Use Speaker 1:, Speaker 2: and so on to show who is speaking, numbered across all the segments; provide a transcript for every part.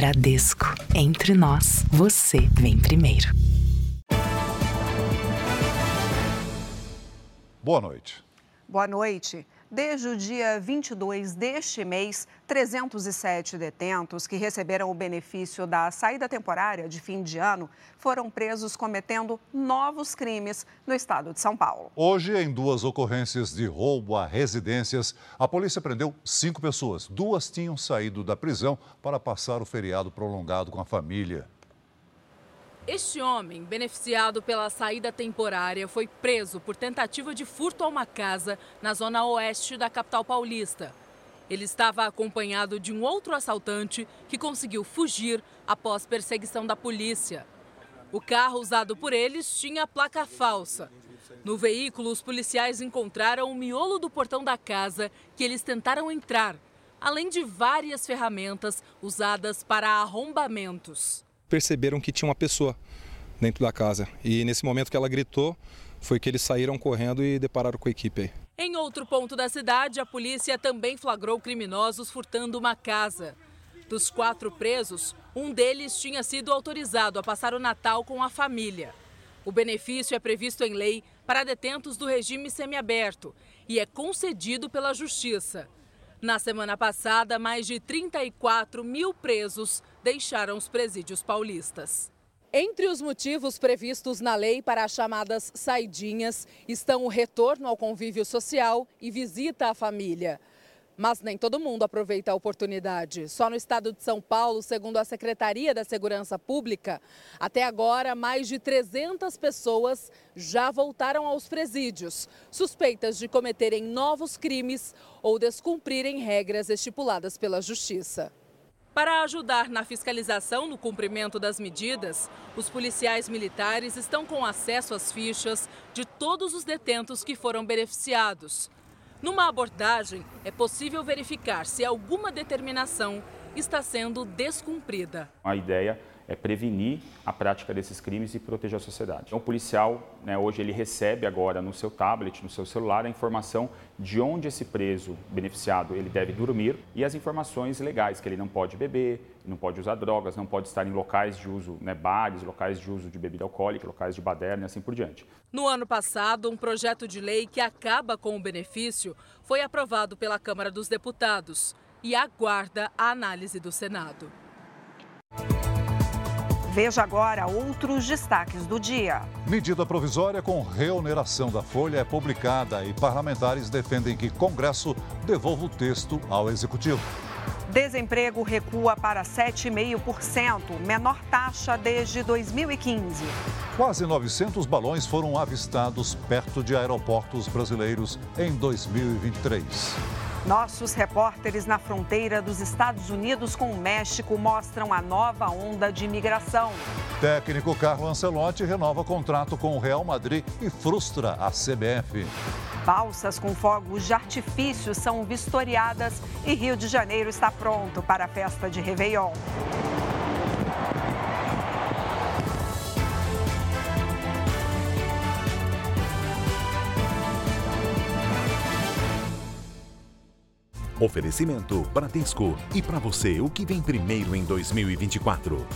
Speaker 1: Bradesco. Entre nós, você vem primeiro.
Speaker 2: Boa noite.
Speaker 3: Boa noite. Desde o dia 22 deste mês, 307 detentos que receberam o benefício da saída temporária de fim de ano foram presos cometendo novos crimes no estado de São Paulo.
Speaker 2: Hoje, em duas ocorrências de roubo a residências, a polícia prendeu cinco pessoas. Duas tinham saído da prisão para passar o feriado prolongado com a família.
Speaker 4: Este homem, beneficiado pela saída temporária, foi preso por tentativa de furto a uma casa na zona oeste da capital paulista. Ele estava acompanhado de um outro assaltante que conseguiu fugir após perseguição da polícia. O carro usado por eles tinha placa falsa. No veículo, os policiais encontraram o miolo do portão da casa que eles tentaram entrar, além de várias ferramentas usadas para arrombamentos
Speaker 5: perceberam que tinha uma pessoa dentro da casa. E nesse momento que ela gritou, foi que eles saíram correndo e depararam com a equipe.
Speaker 4: Em outro ponto da cidade, a polícia também flagrou criminosos furtando uma casa. Dos quatro presos, um deles tinha sido autorizado a passar o Natal com a família. O benefício é previsto em lei para detentos do regime semiaberto e é concedido pela Justiça. Na semana passada, mais de 34 mil presos deixaram os presídios paulistas. Entre os motivos previstos na lei para as chamadas saidinhas estão o retorno ao convívio social e visita à família. Mas nem todo mundo aproveita a oportunidade. Só no estado de São Paulo, segundo a Secretaria da Segurança Pública, até agora mais de 300 pessoas já voltaram aos presídios, suspeitas de cometerem novos crimes ou descumprirem regras estipuladas pela Justiça. Para ajudar na fiscalização no cumprimento das medidas, os policiais militares estão com acesso às fichas de todos os detentos que foram beneficiados. Numa abordagem, é possível verificar se alguma determinação está sendo descumprida.
Speaker 6: A ideia é prevenir a prática desses crimes e proteger a sociedade. Então, o policial, né, hoje, ele recebe agora no seu tablet, no seu celular, a informação de onde esse preso beneficiado ele deve dormir e as informações legais, que ele não pode beber, não pode usar drogas, não pode estar em locais de uso, né, bares, locais de uso de bebida alcoólica, locais de baderna e assim por diante.
Speaker 4: No ano passado, um projeto de lei que acaba com o benefício foi aprovado pela Câmara dos Deputados e aguarda a análise do Senado.
Speaker 3: Veja agora outros destaques do dia.
Speaker 2: Medida provisória com reoneração da folha é publicada e parlamentares defendem que Congresso devolva o texto ao Executivo.
Speaker 3: Desemprego recua para 7,5%, menor taxa desde 2015.
Speaker 2: Quase 900 balões foram avistados perto de aeroportos brasileiros em 2023.
Speaker 3: Nossos repórteres na fronteira dos Estados Unidos com o México mostram a nova onda de imigração.
Speaker 2: Técnico Carlo Ancelotti renova contrato com o Real Madrid e frustra a CBF.
Speaker 3: Balsas com fogos de artifício são vistoriadas e Rio de Janeiro está pronto para a festa de Réveillon.
Speaker 7: Oferecimento Bradesco. E para você, o que vem primeiro em 2024?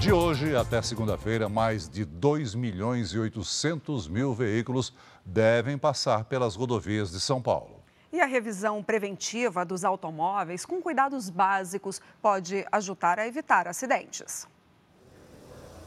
Speaker 2: De hoje até segunda-feira, mais de 2 milhões e 800 mil veículos devem passar pelas rodovias de São Paulo.
Speaker 3: E a revisão preventiva dos automóveis com cuidados básicos pode ajudar a evitar acidentes.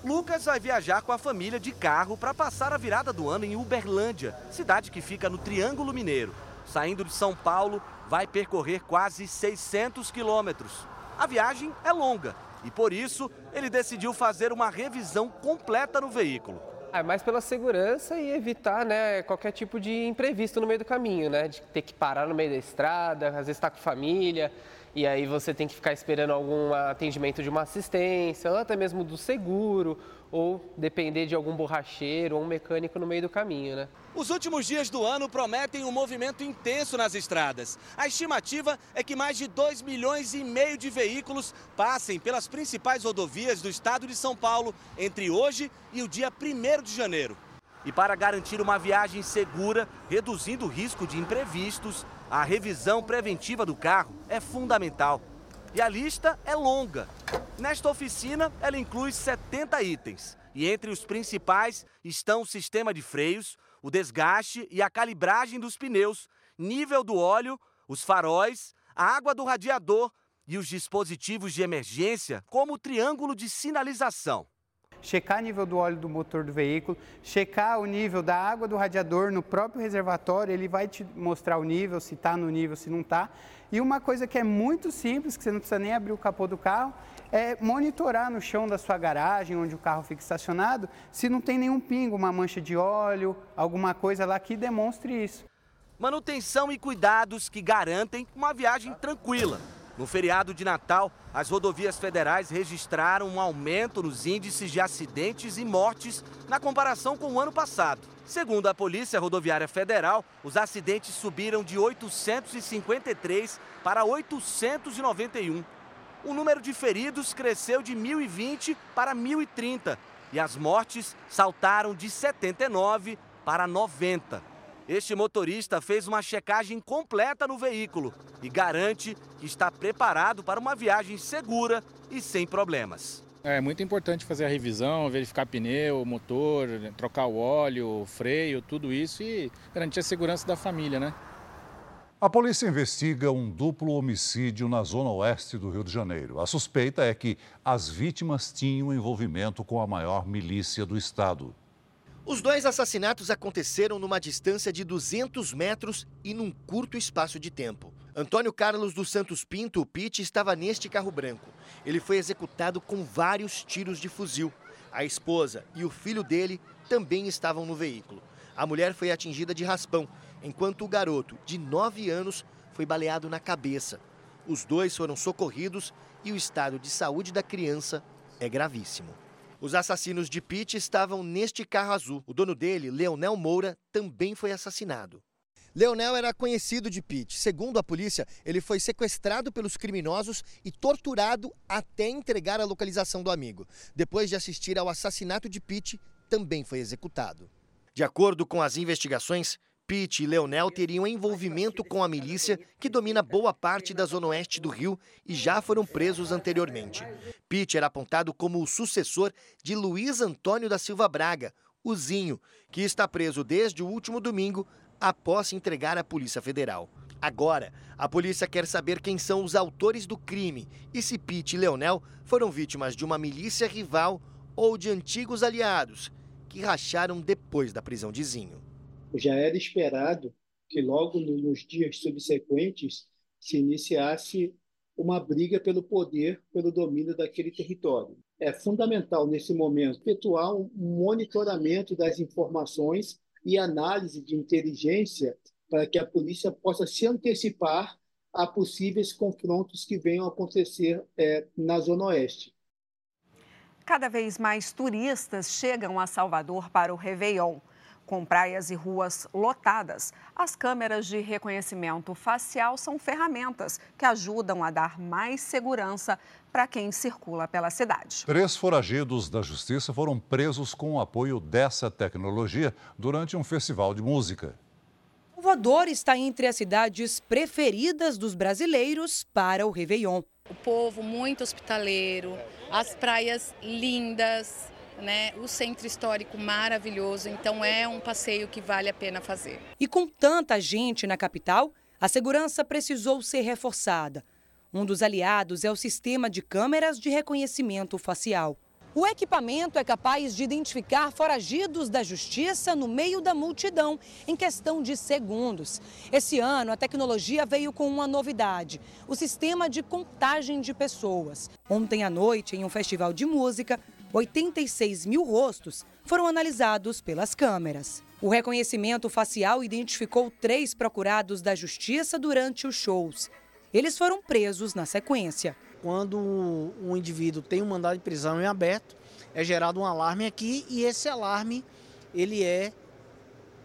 Speaker 8: Lucas vai viajar com a família de carro para passar a virada do ano em Uberlândia, cidade que fica no Triângulo Mineiro. Saindo de São Paulo, vai percorrer quase 600 quilômetros. A viagem é longa e, por isso, ele decidiu fazer uma revisão completa no veículo.
Speaker 9: É mais pela segurança e evitar né, qualquer tipo de imprevisto no meio do caminho, né? De ter que parar no meio da estrada, às vezes está com família e aí você tem que ficar esperando algum atendimento de uma assistência, ou até mesmo do seguro, ou depender de algum borracheiro ou um mecânico no meio do caminho, né?
Speaker 8: Os últimos dias do ano prometem um movimento intenso nas estradas. A estimativa é que mais de 2 milhões e meio de veículos passem pelas principais rodovias do estado de São Paulo entre hoje e o dia 1 de janeiro. E para garantir uma viagem segura, reduzindo o risco de imprevistos, a revisão preventiva do carro é fundamental. E a lista é longa. Nesta oficina, ela inclui 70 itens. E entre os principais estão o sistema de freios, o desgaste e a calibragem dos pneus, nível do óleo, os faróis, a água do radiador e os dispositivos de emergência, como o triângulo de sinalização
Speaker 10: checar o nível do óleo do motor do veículo, checar o nível da água do radiador no próprio reservatório, ele vai te mostrar o nível, se está no nível, se não está. E uma coisa que é muito simples, que você não precisa nem abrir o capô do carro, é monitorar no chão da sua garagem, onde o carro fica estacionado, se não tem nenhum pingo, uma mancha de óleo, alguma coisa lá que demonstre isso.
Speaker 8: Manutenção e cuidados que garantem uma viagem tranquila. No feriado de Natal, as rodovias federais registraram um aumento nos índices de acidentes e mortes na comparação com o ano passado. Segundo a Polícia Rodoviária Federal, os acidentes subiram de 853 para 891. O número de feridos cresceu de 1.020 para 1.030 e as mortes saltaram de 79 para 90. Este motorista fez uma checagem completa no veículo e garante que está preparado para uma viagem segura e sem problemas.
Speaker 11: É muito importante fazer a revisão, verificar pneu, motor, trocar o óleo, freio, tudo isso e garantir a segurança da família, né?
Speaker 2: A polícia investiga um duplo homicídio na zona oeste do Rio de Janeiro. A suspeita é que as vítimas tinham envolvimento com a maior milícia do estado.
Speaker 12: Os dois assassinatos aconteceram numa distância de 200 metros e num curto espaço de tempo. Antônio Carlos dos Santos Pinto, o Pete, estava neste carro branco. Ele foi executado com vários tiros de fuzil. A esposa e o filho dele também estavam no veículo. A mulher foi atingida de raspão, enquanto o garoto, de 9 anos, foi baleado na cabeça. Os dois foram socorridos e o estado de saúde da criança é gravíssimo. Os assassinos de Pitt estavam neste carro azul. O dono dele, Leonel Moura, também foi assassinado. Leonel era conhecido de Pitt. Segundo a polícia, ele foi sequestrado pelos criminosos e torturado até entregar a localização do amigo. Depois de assistir ao assassinato de Pitt, também foi executado. De acordo com as investigações, Pete e Leonel teriam envolvimento com a milícia que domina boa parte da zona oeste do Rio e já foram presos anteriormente. Pete era apontado como o sucessor de Luiz Antônio da Silva Braga, o Zinho, que está preso desde o último domingo após se entregar à Polícia Federal. Agora, a polícia quer saber quem são os autores do crime e se Pete e Leonel foram vítimas de uma milícia rival ou de antigos aliados que racharam depois da prisão de Zinho
Speaker 13: já era esperado que logo nos dias subsequentes se iniciasse uma briga pelo poder, pelo domínio daquele território. É fundamental, nesse momento, efetuar um monitoramento das informações e análise de inteligência para que a polícia possa se antecipar a possíveis confrontos que venham a acontecer é, na Zona Oeste.
Speaker 3: Cada vez mais turistas chegam a Salvador para o Réveillon. Com praias e ruas lotadas, as câmeras de reconhecimento facial são ferramentas que ajudam a dar mais segurança para quem circula pela cidade.
Speaker 2: Três foragidos da justiça foram presos com o apoio dessa tecnologia durante um festival de música.
Speaker 14: Salvador está entre as cidades preferidas dos brasileiros para o Réveillon.
Speaker 15: O povo muito hospitaleiro, as praias lindas, né? O centro histórico maravilhoso, então é um passeio que vale a pena fazer.
Speaker 14: E com tanta gente na capital, a segurança precisou ser reforçada. Um dos aliados é o sistema de câmeras de reconhecimento facial. O equipamento é capaz de identificar foragidos da justiça no meio da multidão em questão de segundos. Esse ano, a tecnologia veio com uma novidade: o sistema de contagem de pessoas. Ontem à noite, em um festival de música, 86 mil rostos foram analisados pelas câmeras. O reconhecimento facial identificou três procurados da justiça durante os shows. Eles foram presos na sequência.
Speaker 16: Quando um indivíduo tem um mandado de prisão em aberto, é gerado um alarme aqui e esse alarme ele é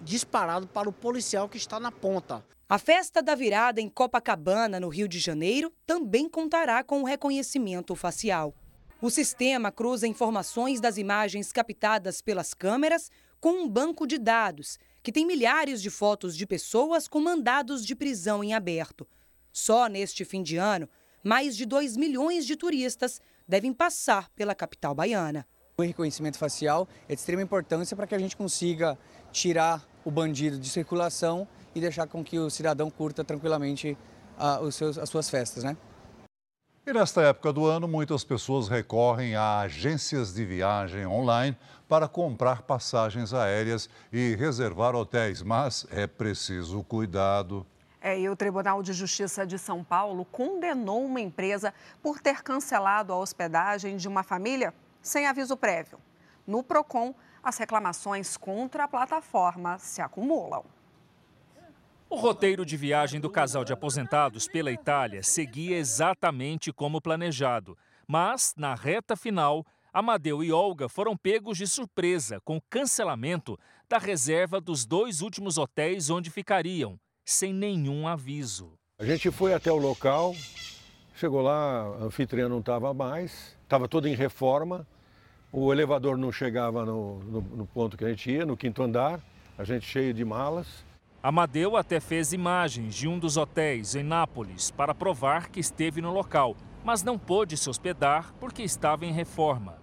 Speaker 16: disparado para o policial que está na ponta.
Speaker 14: A festa da virada em Copacabana, no Rio de Janeiro, também contará com o reconhecimento facial. O sistema cruza informações das imagens captadas pelas câmeras com um banco de dados que tem milhares de fotos de pessoas com mandados de prisão em aberto. Só neste fim de ano, mais de 2 milhões de turistas devem passar pela capital baiana.
Speaker 17: O reconhecimento facial é de extrema importância para que a gente consiga tirar o bandido de circulação e deixar com que o cidadão curta tranquilamente ah, as suas festas, né?
Speaker 2: E nesta época do ano, muitas pessoas recorrem a agências de viagem online para comprar passagens aéreas e reservar hotéis, mas é preciso cuidado.
Speaker 3: É, e o Tribunal de Justiça de São Paulo condenou uma empresa por ter cancelado a hospedagem de uma família sem aviso prévio. No PROCON, as reclamações contra a plataforma se acumulam.
Speaker 18: O roteiro de viagem do casal de aposentados pela Itália seguia exatamente como planejado. Mas, na reta final, Amadeu e Olga foram pegos de surpresa com o cancelamento da reserva dos dois últimos hotéis onde ficariam, sem nenhum aviso.
Speaker 19: A gente foi até o local, chegou lá, a anfitriã não estava mais, estava toda em reforma, o elevador não chegava no, no, no, ponto que a gente ia, no quinto andar, a gente cheio de malas.
Speaker 18: Amadeu até fez imagens de um dos hotéis em Nápoles para provar que esteve no local, mas não pôde se hospedar porque estava em reforma.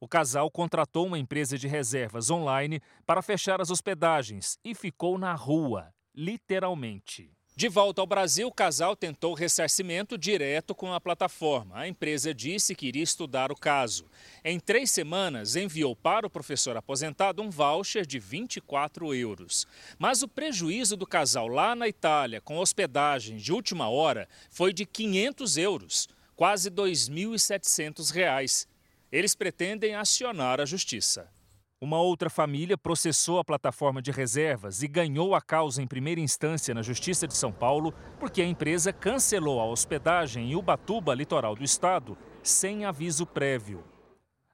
Speaker 18: O casal contratou uma empresa de reservas online para fechar as hospedagens e ficou na rua, literalmente. De volta ao Brasil, o casal tentou ressarcimento direto com a plataforma. A empresa disse que iria estudar o caso. Em três semanas, enviou para o professor aposentado um voucher de 24 euros. Mas o prejuízo do casal lá na Itália, com hospedagem de última hora, foi de 500 euros, quase 2.700 reais. Eles pretendem acionar a justiça. Uma outra família processou a plataforma de reservas e ganhou a causa em primeira instância na Justiça de São Paulo porque a empresa cancelou a hospedagem em Ubatuba, litoral do estado, sem aviso prévio.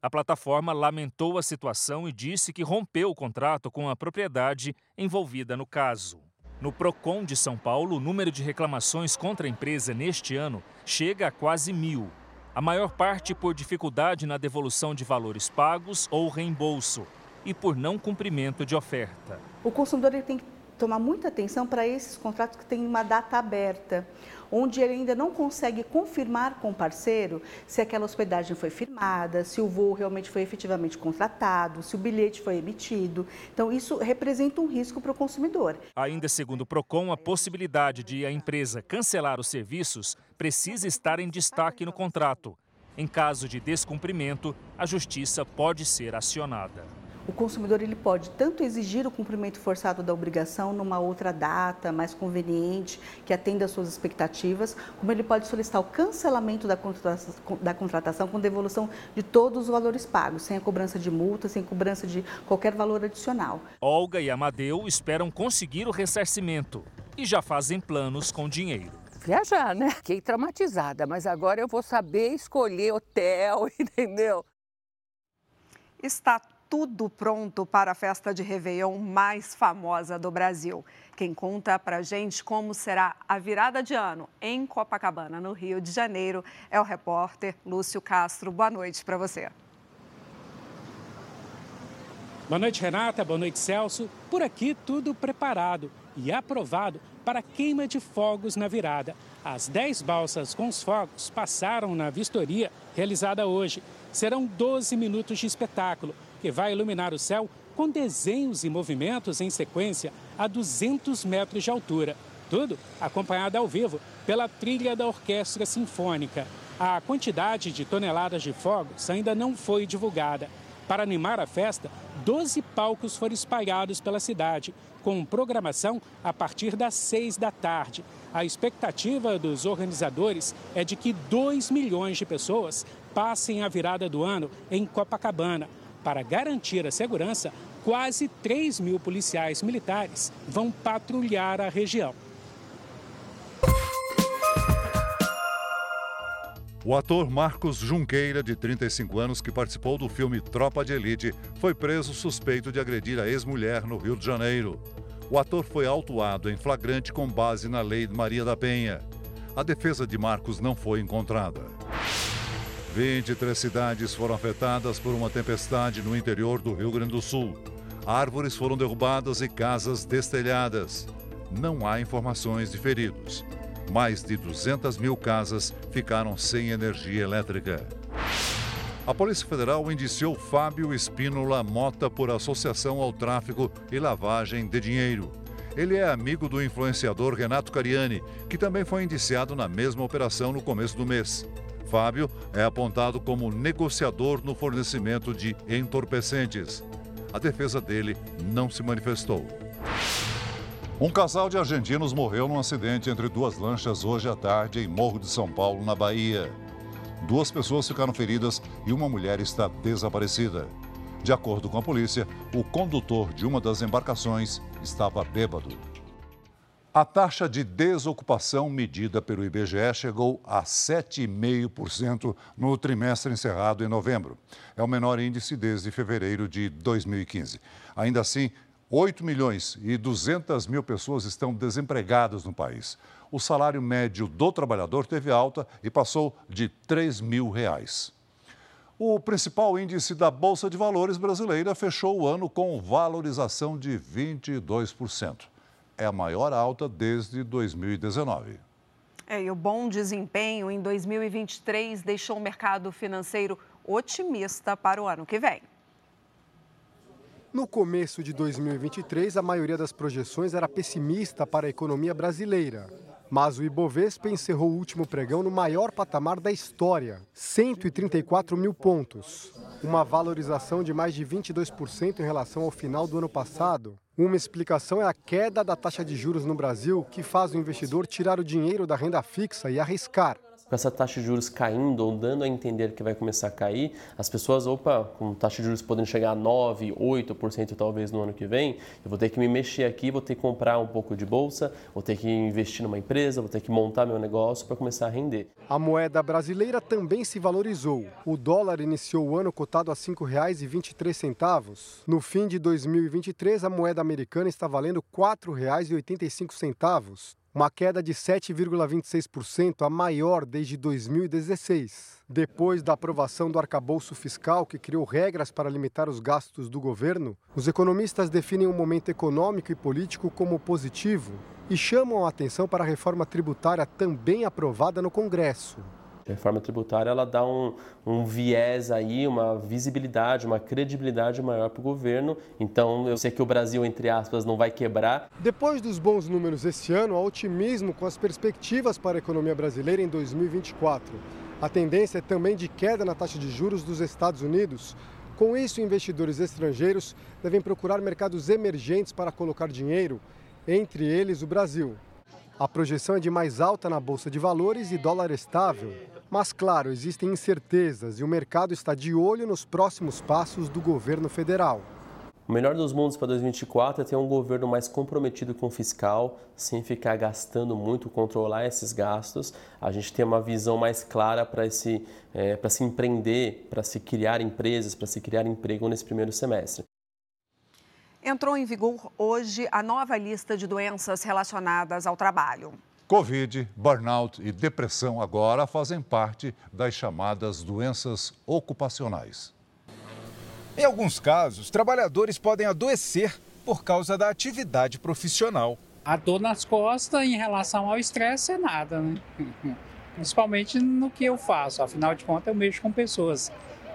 Speaker 18: A plataforma lamentou a situação e disse que rompeu o contrato com a propriedade envolvida no caso. No PROCON de São Paulo, o número de reclamações contra a empresa neste ano chega a quase mil a maior parte por dificuldade na devolução de valores pagos ou reembolso e por não cumprimento de oferta.
Speaker 20: O consumidor tem que tomar muita atenção para esses contratos que têm uma data aberta, onde ele ainda não consegue confirmar com o parceiro se aquela hospedagem foi firmada, se o voo realmente foi efetivamente contratado, se o bilhete foi emitido. Então, isso representa um risco para o consumidor.
Speaker 18: Ainda segundo o PROCON, a possibilidade de a empresa cancelar os serviços precisa estar em destaque no contrato. Em caso de descumprimento, a justiça pode ser acionada
Speaker 20: o consumidor ele pode tanto exigir o cumprimento forçado da obrigação numa outra data mais conveniente, que atenda às suas expectativas, como ele pode solicitar o cancelamento da contratação, da contratação com devolução de todos os valores pagos, sem a cobrança de multa, sem cobrança de qualquer valor adicional.
Speaker 18: Olga e Amadeu esperam conseguir o ressarcimento e já fazem planos com dinheiro
Speaker 21: viajar, né? Fiquei traumatizada, mas agora eu vou saber escolher hotel, entendeu?
Speaker 3: Está tudo pronto para a festa de Réveillon mais famosa do Brasil. Quem conta para gente como será a virada de ano em Copacabana, no Rio de Janeiro, é o repórter Lúcio Castro. Boa noite para você.
Speaker 22: Boa noite, Renata. Boa noite, Celso. Por aqui, tudo preparado e aprovado para queima de fogos na virada. As 10 balsas com os fogos passaram na vistoria realizada hoje. Serão 12 minutos de espetáculo que vai iluminar o céu com desenhos e movimentos em sequência a 200 metros de altura. Tudo acompanhado ao vivo pela trilha da Orquestra Sinfônica. A quantidade de toneladas de fogos ainda não foi divulgada. Para animar a festa, 12 palcos foram espalhados pela cidade, com programação a partir das 6 da tarde. A expectativa dos organizadores é de que 2 milhões de pessoas passem a virada do ano em Copacabana. Para garantir a segurança, quase 3 mil policiais militares vão patrulhar a região.
Speaker 2: O ator Marcos Junqueira, de 35 anos, que participou do filme Tropa de Elite, foi preso suspeito de agredir a ex-mulher no Rio de Janeiro. O ator foi autuado em flagrante com base na Lei Maria da Penha. A defesa de Marcos não foi encontrada. 23 cidades foram afetadas por uma tempestade no interior do Rio Grande do Sul. Árvores foram derrubadas e casas destelhadas. Não há informações de feridos. Mais de 200 mil casas ficaram sem energia elétrica. A Polícia Federal indiciou Fábio Espínola Mota por associação ao tráfico e lavagem de dinheiro. Ele é amigo do influenciador Renato Cariani, que também foi indiciado na mesma operação no começo do mês. Fábio é apontado como negociador no fornecimento de entorpecentes. A defesa dele não se manifestou. Um casal de argentinos morreu num acidente entre duas lanchas hoje à tarde em Morro de São Paulo, na Bahia. Duas pessoas ficaram feridas e uma mulher está desaparecida. De acordo com a polícia, o condutor de uma das embarcações estava bêbado. A taxa de desocupação medida pelo IBGE chegou a 7,5% no trimestre encerrado em novembro. É o menor índice desde fevereiro de 2015. Ainda assim, 8 milhões e 200 mil pessoas estão desempregadas no país. O salário médio do trabalhador teve alta e passou de 3 mil reais. O principal índice da Bolsa de Valores brasileira fechou o ano com valorização de 22%. É a maior alta desde 2019.
Speaker 3: É, e o bom desempenho em 2023 deixou o mercado financeiro otimista para o ano que vem.
Speaker 23: No começo de 2023, a maioria das projeções era pessimista para a economia brasileira. Mas o Ibovespa encerrou o último pregão no maior patamar da história, 134 mil pontos. Uma valorização de mais de 22% em relação ao final do ano passado. Uma explicação é a queda da taxa de juros no Brasil, que faz o investidor tirar o dinheiro da renda fixa e arriscar
Speaker 24: com essa taxa de juros caindo ou dando a entender que vai começar a cair, as pessoas, opa, com taxa de juros podendo chegar a 9, 8% talvez no ano que vem, eu vou ter que me mexer aqui, vou ter que comprar um pouco de bolsa, vou ter que investir numa empresa, vou ter que montar meu negócio para começar a render.
Speaker 23: A moeda brasileira também se valorizou. O dólar iniciou o ano cotado a R$ 5,23. No fim de 2023, a moeda americana está valendo R$ 4,85 uma queda de 7,26%, a maior desde 2016. Depois da aprovação do arcabouço fiscal, que criou regras para limitar os gastos do governo, os economistas definem o momento econômico e político como positivo e chamam a atenção para a reforma tributária também aprovada no Congresso.
Speaker 24: A reforma tributária ela dá um, um viés aí, uma visibilidade, uma credibilidade maior para o governo. Então eu sei que o Brasil, entre aspas, não vai quebrar.
Speaker 23: Depois dos bons números esse ano, há otimismo com as perspectivas para a economia brasileira em 2024. A tendência é também de queda na taxa de juros dos Estados Unidos. Com isso, investidores estrangeiros devem procurar mercados emergentes para colocar dinheiro, entre eles o Brasil. A projeção é de mais alta na bolsa de valores e dólar estável. Mas, claro, existem incertezas e o mercado está de olho nos próximos passos do governo federal.
Speaker 24: O melhor dos mundos para 2024 é ter um governo mais comprometido com o fiscal, sem ficar gastando muito, controlar esses gastos. A gente tem uma visão mais clara para se, é, se empreender, para se criar empresas, para se criar emprego nesse primeiro semestre.
Speaker 3: Entrou em vigor hoje a nova lista de doenças relacionadas ao trabalho.
Speaker 2: Covid, burnout e depressão agora fazem parte das chamadas doenças ocupacionais.
Speaker 25: Em alguns casos, trabalhadores podem adoecer por causa da atividade profissional.
Speaker 26: A dor nas costas em relação ao estresse é nada, né? Principalmente no que eu faço. Afinal de contas, eu mexo com pessoas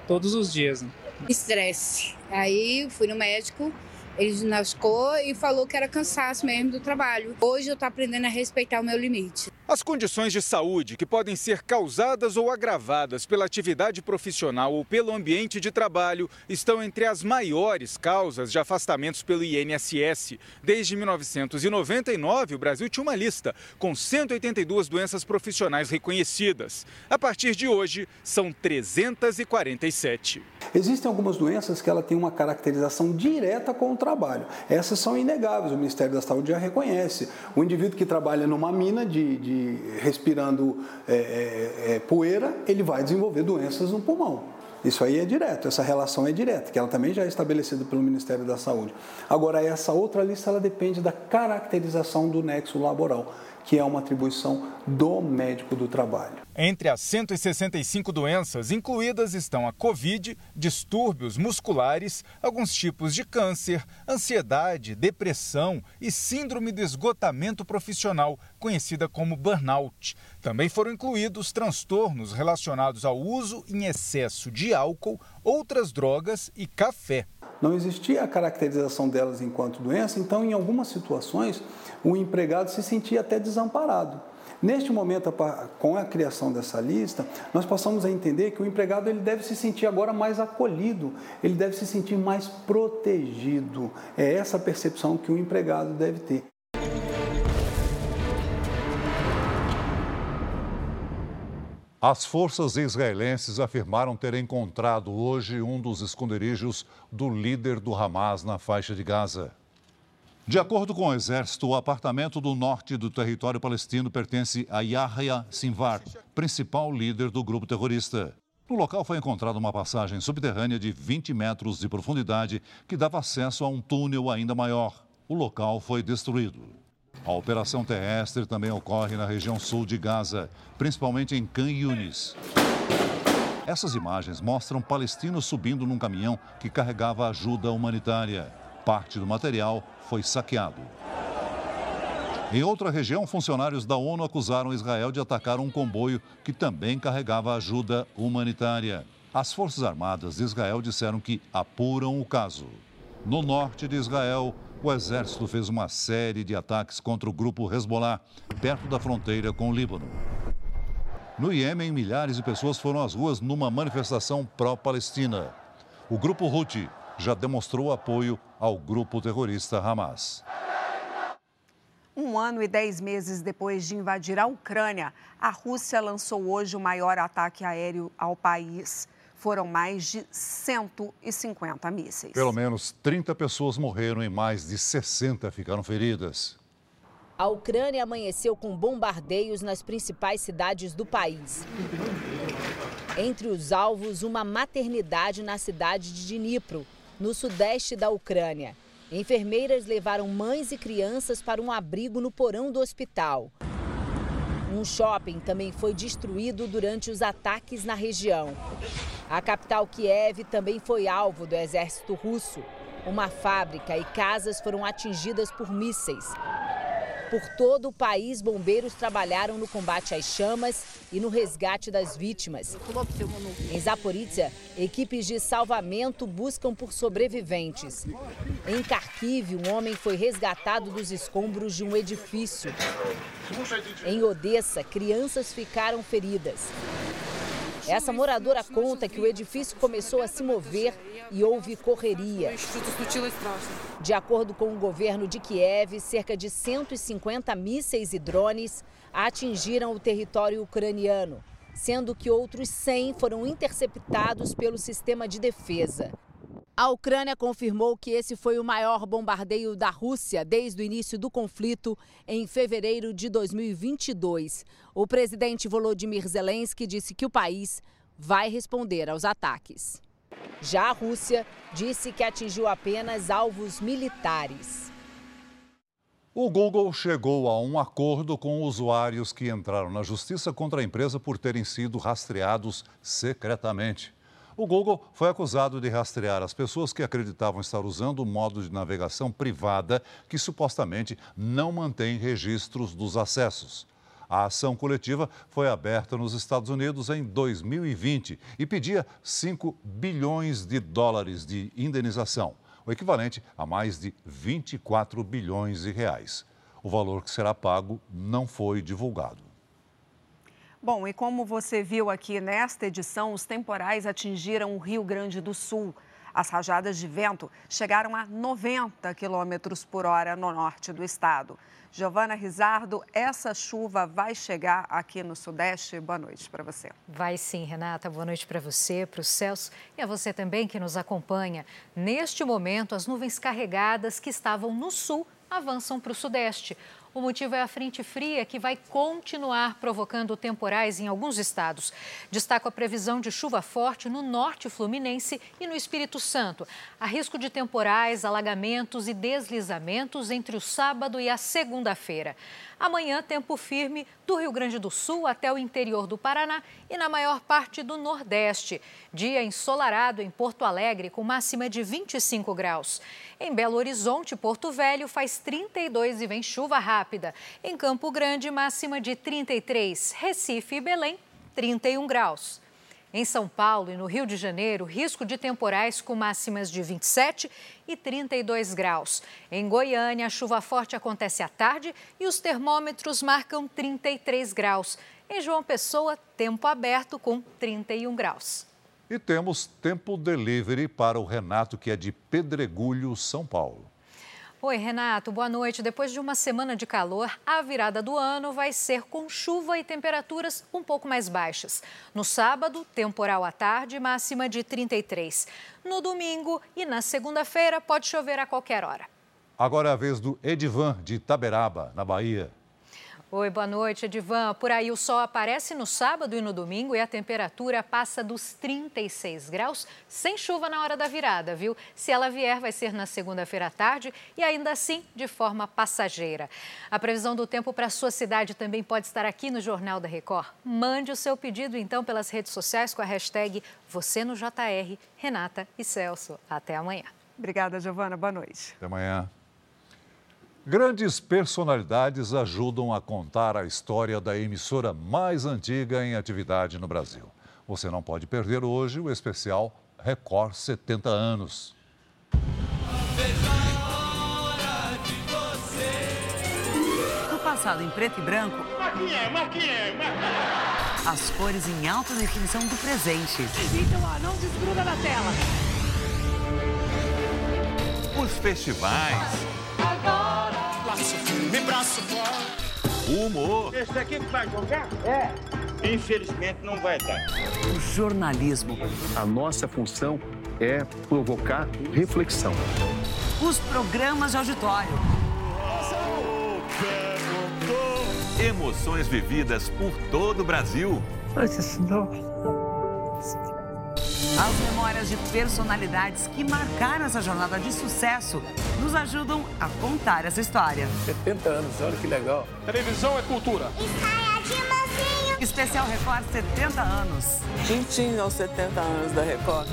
Speaker 26: todos os dias. Né?
Speaker 27: Estresse. Aí fui no médico, ele diagnosticou e falou que era cansaço mesmo do trabalho. Hoje eu estou aprendendo a respeitar o meu limite.
Speaker 25: As condições de saúde que podem ser causadas ou agravadas pela atividade profissional ou pelo ambiente de trabalho estão entre as maiores causas de afastamentos pelo INSS. Desde 1999, o Brasil tinha uma lista com 182 doenças profissionais reconhecidas. A partir de hoje, são 347.
Speaker 28: Existem algumas doenças que ela tem uma caracterização direta com o trabalho. Essas são inegáveis, o Ministério da Saúde já reconhece. O indivíduo que trabalha numa mina de, de respirando é, é, é, poeira, ele vai desenvolver doenças no pulmão. Isso aí é direto, essa relação é direta, que ela também já é estabelecida pelo Ministério da Saúde. Agora, essa outra lista ela depende da caracterização do nexo laboral que é uma atribuição do médico do trabalho.
Speaker 25: Entre as 165 doenças incluídas estão a Covid, distúrbios musculares, alguns tipos de câncer, ansiedade, depressão e síndrome do esgotamento profissional, conhecida como burnout. Também foram incluídos transtornos relacionados ao uso em excesso de álcool, outras drogas e café.
Speaker 28: Não existia a caracterização delas enquanto doença, então, em algumas situações, o empregado se sentia até desamparado. Neste momento, com a criação dessa lista, nós passamos a entender que o empregado ele deve se sentir agora mais acolhido, ele deve se sentir mais protegido. É essa percepção que o empregado deve ter.
Speaker 2: As forças israelenses afirmaram ter encontrado hoje um dos esconderijos do líder do Hamas na faixa de Gaza. De acordo com o exército, o apartamento do norte do território palestino pertence a Yahya Sinvar, principal líder do grupo terrorista. No local foi encontrada uma passagem subterrânea de 20 metros de profundidade que dava acesso a um túnel ainda maior. O local foi destruído. A operação terrestre também ocorre na região sul de Gaza, principalmente em Khan Yunis. Essas imagens mostram palestinos subindo num caminhão que carregava ajuda humanitária. Parte do material foi saqueado. Em outra região, funcionários da ONU acusaram Israel de atacar um comboio que também carregava ajuda humanitária. As Forças Armadas de Israel disseram que apuram o caso. No norte de Israel, o exército fez uma série de ataques contra o grupo Hezbollah, perto da fronteira com o Líbano. No Iêmen, milhares de pessoas foram às ruas numa manifestação pró-Palestina. O grupo Houthi já demonstrou apoio ao grupo terrorista Hamas.
Speaker 3: Um ano e dez meses depois de invadir a Ucrânia, a Rússia lançou hoje o maior ataque aéreo ao país foram mais de 150 mísseis.
Speaker 2: Pelo menos 30 pessoas morreram e mais de 60 ficaram feridas.
Speaker 29: A Ucrânia amanheceu com bombardeios nas principais cidades do país. Entre os alvos, uma maternidade na cidade de Dnipro, no sudeste da Ucrânia. Enfermeiras levaram mães e crianças para um abrigo no porão do hospital. Um shopping também foi destruído durante os ataques na região. A capital Kiev também foi alvo do exército russo. Uma fábrica e casas foram atingidas por mísseis. Por todo o país, bombeiros trabalharam no combate às chamas e no resgate das vítimas. Em Zaporizhia, equipes de salvamento buscam por sobreviventes. Em Kharkiv, um homem foi resgatado dos escombros de um edifício. Em Odessa, crianças ficaram feridas. Essa moradora conta que o edifício começou a se mover e houve correria. De acordo com o governo de Kiev, cerca de 150 mísseis e drones atingiram o território ucraniano, sendo que outros 100 foram interceptados pelo sistema de defesa. A Ucrânia confirmou que esse foi o maior bombardeio da Rússia desde o início do conflito em fevereiro de 2022. O presidente Volodymyr Zelensky disse que o país vai responder aos ataques. Já a Rússia disse que atingiu apenas alvos militares.
Speaker 2: O Google chegou a um acordo com usuários que entraram na justiça contra a empresa por terem sido rastreados secretamente. O Google foi acusado de rastrear as pessoas que acreditavam estar usando o modo de navegação privada que supostamente não mantém registros dos acessos. A ação coletiva foi aberta nos Estados Unidos em 2020 e pedia 5 bilhões de dólares de indenização, o equivalente a mais de 24 bilhões de reais. O valor que será pago não foi divulgado.
Speaker 3: Bom, e como você viu aqui nesta edição, os temporais atingiram o Rio Grande do Sul. As rajadas de vento chegaram a 90 quilômetros por hora no norte do estado. Giovana Rizardo, essa chuva vai chegar aqui no Sudeste? Boa noite para você.
Speaker 30: Vai sim, Renata. Boa noite para você, para o Celso e a você também que nos acompanha. Neste momento, as nuvens carregadas que estavam no sul avançam para o Sudeste. O motivo é a frente fria que vai continuar provocando temporais em alguns estados. Destaco a previsão de chuva forte no norte fluminense e no Espírito Santo. Há risco de temporais, alagamentos e deslizamentos entre o sábado e a segunda-feira. Amanhã, tempo firme do Rio Grande do Sul até o interior do Paraná e na maior parte do Nordeste. Dia ensolarado em Porto Alegre, com máxima de 25 graus. Em Belo Horizonte, Porto Velho, faz 32 e vem chuva rápida. Em Campo Grande, máxima de 33. Recife e Belém, 31 graus. Em São Paulo e no Rio de Janeiro, risco de temporais com máximas de 27 e 32 graus. Em Goiânia, a chuva forte acontece à tarde e os termômetros marcam 33 graus. Em João Pessoa, tempo aberto com 31 graus.
Speaker 2: E temos tempo delivery para o Renato, que é de Pedregulho, São Paulo.
Speaker 30: Oi, Renato, boa noite. Depois de uma semana de calor, a virada do ano vai ser com chuva e temperaturas um pouco mais baixas. No sábado, temporal à tarde, máxima de 33. No domingo e na segunda-feira, pode chover a qualquer hora.
Speaker 2: Agora é a vez do Edivan, de Itaberaba, na Bahia.
Speaker 30: Oi, boa noite, Edivan. Por aí o sol aparece no sábado e no domingo e a temperatura passa dos 36 graus, sem chuva na hora da virada, viu? Se ela vier, vai ser na segunda-feira à tarde e ainda assim de forma passageira. A previsão do tempo para a sua cidade também pode estar aqui no Jornal da Record. Mande o seu pedido então pelas redes sociais com a hashtag Você no JR, Renata e Celso. Até amanhã.
Speaker 3: Obrigada, Giovana. Boa noite.
Speaker 2: Até amanhã. Grandes personalidades ajudam a contar a história da emissora mais antiga em atividade no Brasil. Você não pode perder hoje o especial Record 70 anos.
Speaker 31: No passado em preto e branco.
Speaker 32: Maquinha, maquinha, maquinha.
Speaker 31: As cores em alta definição do presente.
Speaker 32: Então, lá, não desgruda da tela.
Speaker 33: Os festivais.
Speaker 32: Braço firme, braço forte.
Speaker 33: Humor.
Speaker 32: Esse daqui que vai jogar? É. Infelizmente não vai dar.
Speaker 31: O jornalismo.
Speaker 34: A nossa função é provocar reflexão.
Speaker 31: Os programas de auditório.
Speaker 33: Emoções vividas por todo o Brasil.
Speaker 32: Mas isso não.
Speaker 31: As memórias de personalidades que marcaram essa jornada de sucesso nos ajudam a contar essa história.
Speaker 34: 70 anos, olha que legal.
Speaker 32: Televisão é cultura.
Speaker 31: Estreia de mansinho. Especial Record 70 anos.
Speaker 35: Juntinho aos 70 anos da Record.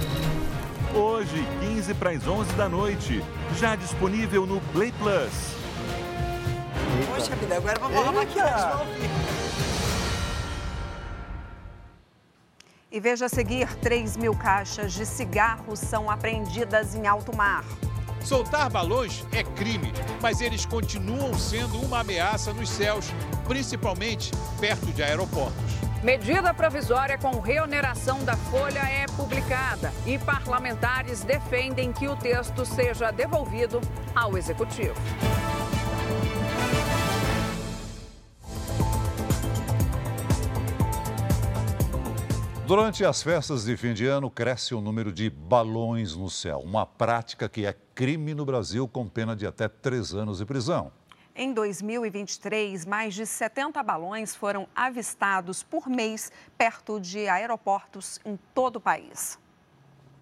Speaker 33: Hoje, 15 para as 11 da noite. Já disponível no Play Plus.
Speaker 35: Poxa vida, agora vamos borrar maquiagem, vamos ouvir.
Speaker 3: E veja a seguir: 3 mil caixas de cigarros são apreendidas em alto mar.
Speaker 36: Soltar balões é crime, mas eles continuam sendo uma ameaça nos céus, principalmente perto de aeroportos.
Speaker 37: Medida provisória com reoneração da folha é publicada e parlamentares defendem que o texto seja devolvido ao executivo.
Speaker 2: Durante as festas de fim de ano, cresce o número de balões no céu, uma prática que é crime no Brasil com pena de até três anos de prisão.
Speaker 3: Em 2023, mais de 70 balões foram avistados por mês perto de aeroportos em todo o país.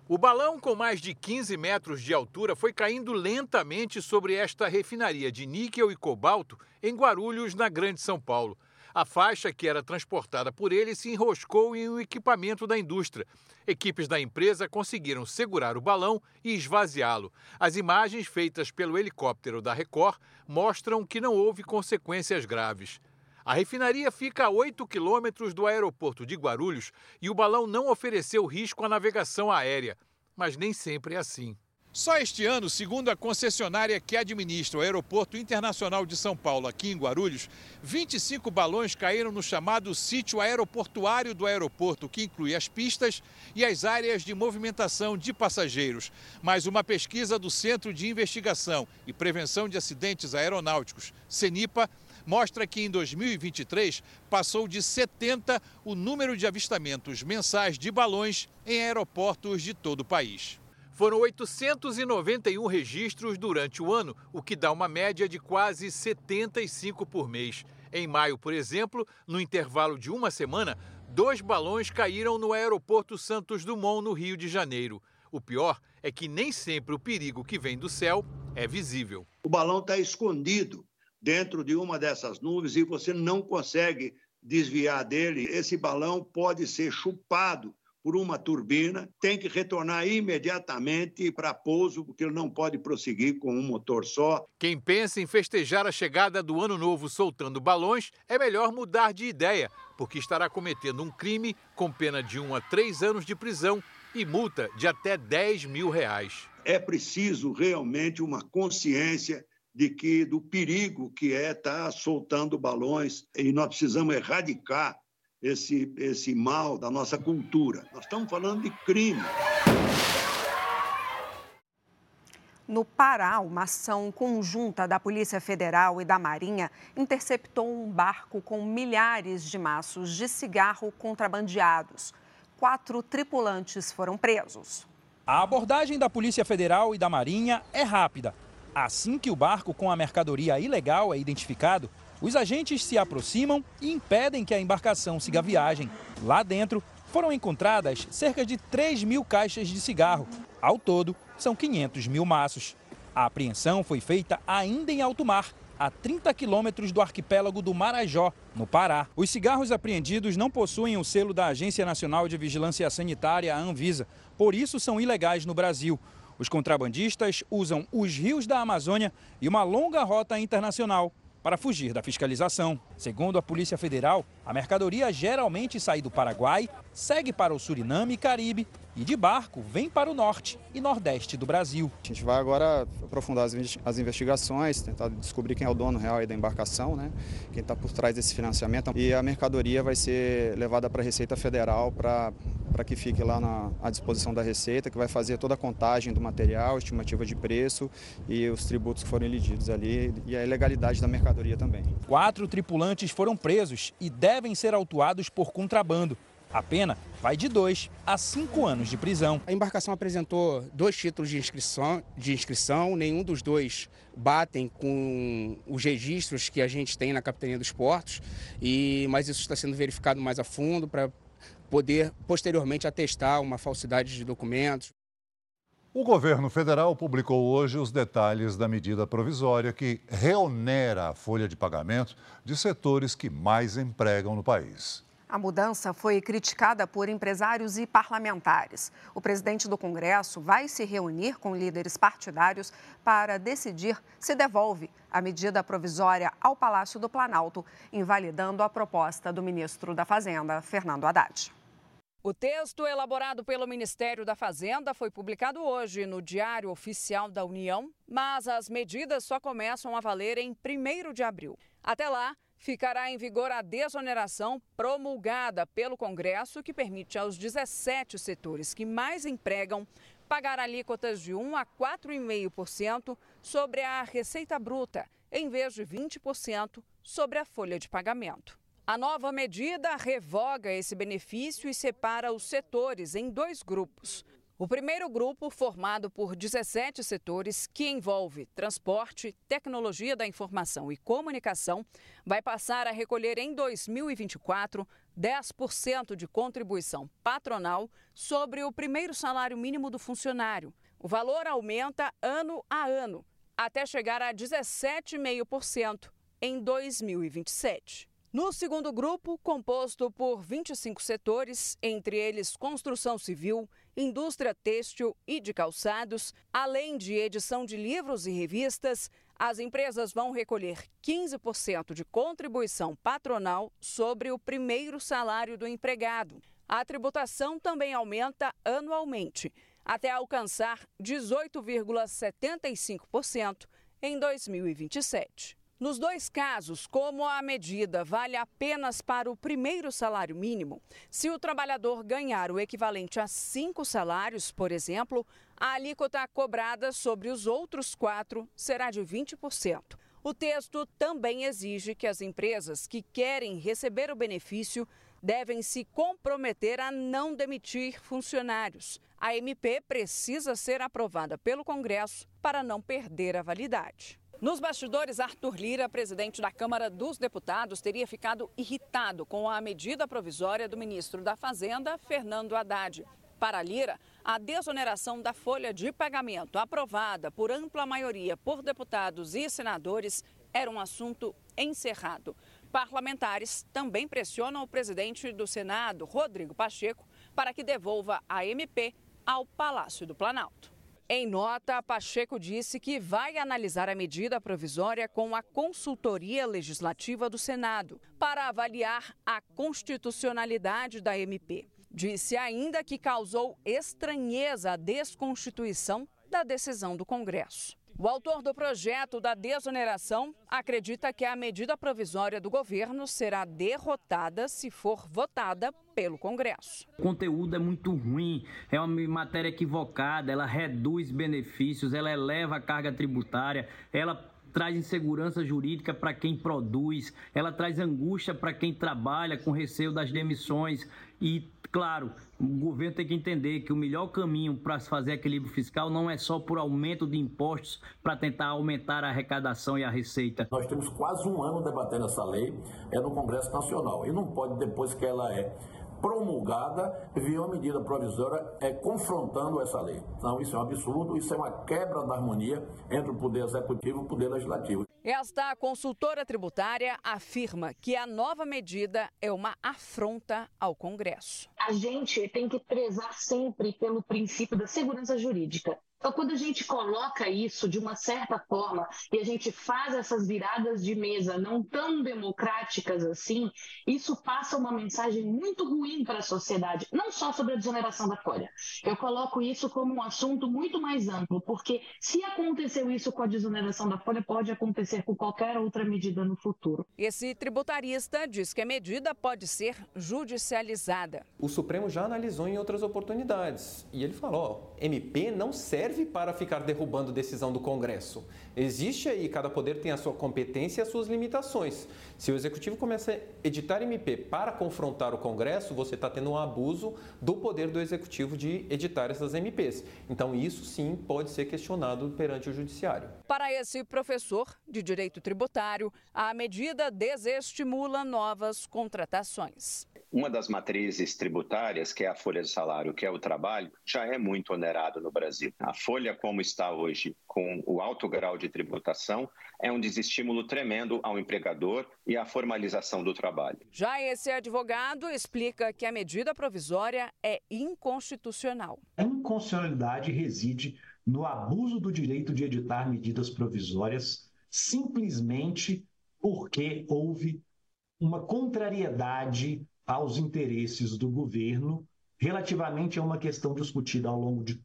Speaker 36: O balão, com mais de 15 metros de altura, foi caindo lentamente sobre esta refinaria de níquel e cobalto em Guarulhos, na Grande São Paulo. A faixa que era transportada por ele se enroscou em um equipamento da indústria. Equipes da empresa conseguiram segurar o balão e esvaziá-lo. As imagens feitas pelo helicóptero da Record mostram que não houve consequências graves. A refinaria fica a 8 quilômetros do aeroporto de Guarulhos e o balão não ofereceu risco à navegação aérea. Mas nem sempre é assim. Só este ano, segundo a concessionária que administra o Aeroporto Internacional de São Paulo, aqui em Guarulhos, 25 balões caíram no chamado sítio aeroportuário do aeroporto, que inclui as pistas e as áreas de movimentação de passageiros. Mas uma pesquisa do Centro de Investigação e Prevenção de Acidentes Aeronáuticos, CENIPA, mostra que em 2023 passou de 70 o número de avistamentos mensais de balões em aeroportos de todo o país. Foram 891 registros durante o ano, o que dá uma média de quase 75 por mês. Em maio, por exemplo, no intervalo de uma semana, dois balões caíram no aeroporto Santos Dumont, no Rio de Janeiro. O pior é que nem sempre o perigo que vem do céu é visível.
Speaker 38: O balão está escondido dentro de uma dessas nuvens e você não consegue desviar dele. Esse balão pode ser chupado por uma turbina, tem que retornar imediatamente para pouso, porque ele não pode prosseguir com um motor só.
Speaker 36: Quem pensa em festejar a chegada do ano novo soltando balões, é melhor mudar de ideia, porque estará cometendo um crime com pena de um a três anos de prisão e multa de até 10 mil reais.
Speaker 38: É preciso realmente uma consciência de que do perigo que é estar soltando balões e nós precisamos erradicar esse, esse mal da nossa cultura. Nós estamos falando de crime.
Speaker 3: No Pará, uma ação conjunta da Polícia Federal e da Marinha interceptou um barco com milhares de maços de cigarro contrabandeados. Quatro tripulantes foram presos.
Speaker 39: A abordagem da Polícia Federal e da Marinha é rápida. Assim que o barco com a mercadoria ilegal é identificado, os agentes se aproximam e impedem que a embarcação siga a viagem. Lá dentro foram encontradas cerca de 3 mil caixas de cigarro. Ao todo, são 500 mil maços. A apreensão foi feita ainda em alto mar, a 30 quilômetros do arquipélago do Marajó, no Pará. Os cigarros apreendidos não possuem o selo da Agência Nacional de Vigilância Sanitária, a Anvisa, por isso são ilegais no Brasil. Os contrabandistas usam os rios da Amazônia e uma longa rota internacional para fugir da fiscalização. Segundo a Polícia Federal, a mercadoria geralmente sai do Paraguai, segue para o Suriname e Caribe e de barco vem para o norte e nordeste do Brasil.
Speaker 40: A gente vai agora aprofundar as investigações, tentar descobrir quem é o dono real da embarcação, né? quem está por trás desse financiamento. E a mercadoria vai ser levada para a Receita Federal para para que fique lá na, à disposição da Receita, que vai fazer toda a contagem do material, estimativa de preço e os tributos que foram eligidos ali e a ilegalidade da mercadoria também.
Speaker 39: Quatro tripulantes foram presos e devem ser autuados por contrabando. A pena vai de dois a cinco anos de prisão.
Speaker 41: A embarcação apresentou dois títulos de inscrição, de inscrição, nenhum dos dois batem com os registros que a gente tem na Capitania dos Portos, e, mas isso está sendo verificado mais a fundo para poder posteriormente atestar uma falsidade de documentos.
Speaker 2: O governo federal publicou hoje os detalhes da medida provisória que reonera a folha de pagamento de setores que mais empregam no país.
Speaker 3: A mudança foi criticada por empresários e parlamentares. O presidente do Congresso vai se reunir com líderes partidários para decidir se devolve a medida provisória ao Palácio do Planalto, invalidando a proposta do ministro da Fazenda, Fernando Haddad.
Speaker 37: O texto elaborado pelo Ministério da Fazenda foi publicado hoje no Diário Oficial da União, mas as medidas só começam a valer em 1 de abril. Até lá, ficará em vigor a desoneração promulgada pelo Congresso, que permite aos 17 setores que mais empregam pagar alíquotas de 1 a 4,5% sobre a receita bruta, em vez de 20% sobre a folha de pagamento. A nova medida revoga esse benefício e separa os setores em dois grupos. O primeiro grupo, formado por 17 setores, que envolve transporte, tecnologia da informação e comunicação, vai passar a recolher em 2024 10% de contribuição patronal sobre o primeiro salário mínimo do funcionário. O valor aumenta ano a ano, até chegar a 17,5% em 2027. No segundo grupo, composto por 25 setores, entre eles construção civil, indústria têxtil e de calçados, além de edição de livros e revistas, as empresas vão recolher 15% de contribuição patronal sobre o primeiro salário do empregado. A tributação também aumenta anualmente, até alcançar 18,75% em 2027. Nos dois casos, como a medida vale apenas para o primeiro salário mínimo, se o trabalhador ganhar o equivalente a cinco salários, por exemplo, a alíquota cobrada sobre os outros quatro será de 20%. O texto também exige que as empresas que querem receber o benefício devem se comprometer a não demitir funcionários. A MP precisa ser aprovada pelo Congresso para não perder a validade. Nos bastidores, Arthur Lira, presidente da Câmara dos Deputados, teria ficado irritado com a medida provisória do ministro da Fazenda, Fernando Haddad. Para Lira, a desoneração da folha de pagamento aprovada por ampla maioria por deputados e senadores era um assunto encerrado. Parlamentares também pressionam o presidente do Senado, Rodrigo Pacheco, para que devolva a MP ao Palácio do Planalto. Em nota, Pacheco disse que vai analisar a medida provisória com a consultoria legislativa do Senado para avaliar a constitucionalidade da MP. Disse ainda que causou estranheza a desconstituição da decisão do Congresso. O autor do projeto da desoneração acredita que a medida provisória do governo será derrotada se for votada pelo Congresso.
Speaker 42: O conteúdo é muito ruim, é uma matéria equivocada, ela reduz benefícios, ela eleva a carga tributária, ela traz insegurança jurídica para quem produz, ela traz angústia para quem trabalha com receio das demissões e Claro, o governo tem que entender que o melhor caminho para se fazer equilíbrio fiscal não é só por aumento de impostos para tentar aumentar a arrecadação e a receita.
Speaker 43: Nós temos quase um ano debatendo essa lei é no Congresso Nacional e não pode, depois que ela é promulgada, vir uma medida provisória é, confrontando essa lei. Então, isso é um absurdo, isso é uma quebra da harmonia entre o Poder Executivo e o Poder Legislativo.
Speaker 37: Esta consultora tributária afirma que a nova medida é uma afronta ao Congresso.
Speaker 44: A gente tem que prezar sempre pelo princípio da segurança jurídica. Então, quando a gente coloca isso de uma certa forma e a gente faz essas viradas de mesa não tão democráticas assim, isso passa uma mensagem muito ruim para a sociedade, não só sobre a desoneração da folha. Eu coloco isso como um assunto muito mais amplo, porque se aconteceu isso com a desoneração da folha, pode acontecer com qualquer outra medida no futuro.
Speaker 37: Esse tributarista diz que a medida pode ser judicializada.
Speaker 45: O Supremo já analisou em outras oportunidades e ele falou: ó, MP não serve serve para ficar derrubando decisão do Congresso. Existe aí, cada poder tem a sua competência e as suas limitações. Se o Executivo começa a editar MP para confrontar o Congresso, você está tendo um abuso do poder do Executivo de editar essas MPs. Então, isso sim pode ser questionado perante o Judiciário.
Speaker 37: Para esse professor de Direito Tributário, a medida desestimula novas contratações
Speaker 46: uma das matrizes tributárias, que é a folha de salário, que é o trabalho, já é muito onerado no Brasil. A folha, como está hoje, com o alto grau de tributação, é um desestímulo tremendo ao empregador e à formalização do trabalho.
Speaker 37: Já esse advogado explica que a medida provisória é inconstitucional.
Speaker 47: A inconstitucionalidade reside no abuso do direito de editar medidas provisórias simplesmente porque houve uma contrariedade aos interesses do governo relativamente a uma questão discutida ao longo de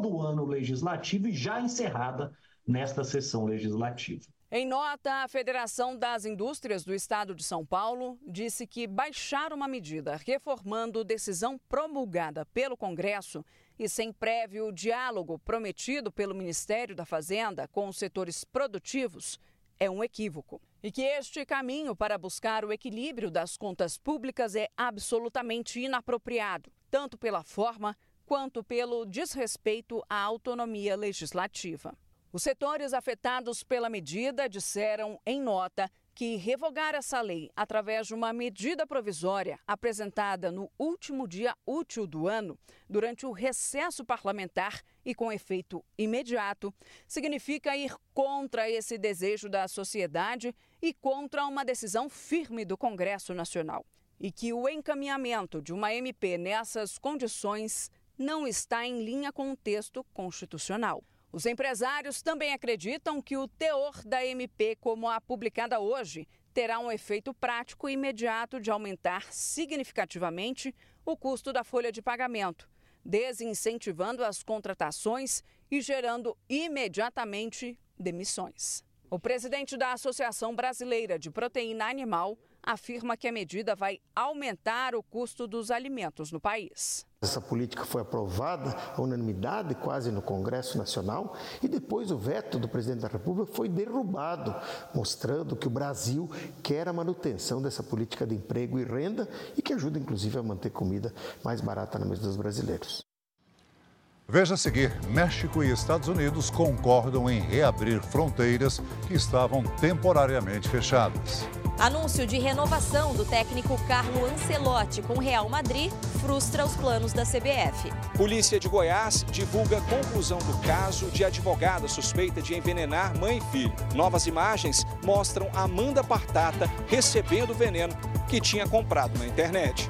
Speaker 47: todo o ano legislativo e já encerrada nesta sessão legislativa.
Speaker 37: Em nota, a Federação das Indústrias do Estado de São Paulo disse que baixar uma medida reformando decisão promulgada pelo Congresso e sem prévio diálogo prometido pelo Ministério da Fazenda com os setores produtivos é um equívoco e que este caminho para buscar o equilíbrio das contas públicas é absolutamente inapropriado, tanto pela forma quanto pelo desrespeito à autonomia legislativa. Os setores afetados pela medida disseram em nota que revogar essa lei através de uma medida provisória apresentada no último dia útil do ano, durante o recesso parlamentar e com efeito imediato, significa ir contra esse desejo da sociedade e contra uma decisão firme do Congresso Nacional. E que o encaminhamento de uma MP nessas condições não está em linha com o texto constitucional. Os empresários também acreditam que o teor da MP, como a publicada hoje, terá um efeito prático e imediato de aumentar significativamente o custo da folha de pagamento, desincentivando as contratações e gerando imediatamente demissões. O presidente da Associação Brasileira de Proteína Animal afirma que a medida vai aumentar o custo dos alimentos no país.
Speaker 48: Essa política foi aprovada à unanimidade quase no Congresso Nacional e depois o veto do presidente da República foi derrubado, mostrando que o Brasil quer a manutenção dessa política de emprego e renda e que ajuda inclusive a manter comida mais barata na mesa dos brasileiros.
Speaker 2: Veja a seguir: México e Estados Unidos concordam em reabrir fronteiras que estavam temporariamente fechadas.
Speaker 49: Anúncio de renovação do técnico Carlo Ancelotti com Real Madrid frustra os planos da CBF.
Speaker 39: Polícia de Goiás divulga conclusão do caso de advogada suspeita de envenenar mãe e filho. Novas imagens mostram Amanda Partata recebendo o veneno que tinha comprado na internet.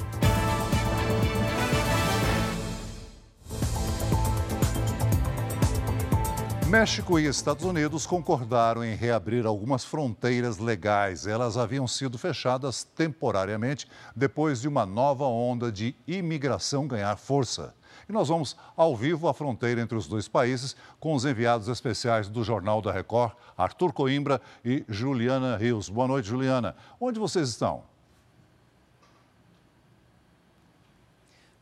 Speaker 2: México e Estados Unidos concordaram em reabrir algumas fronteiras legais. Elas haviam sido fechadas temporariamente depois de uma nova onda de imigração ganhar força. E nós vamos ao vivo à fronteira entre os dois países com os enviados especiais do Jornal da Record, Arthur Coimbra e Juliana Rios. Boa noite, Juliana. Onde vocês estão?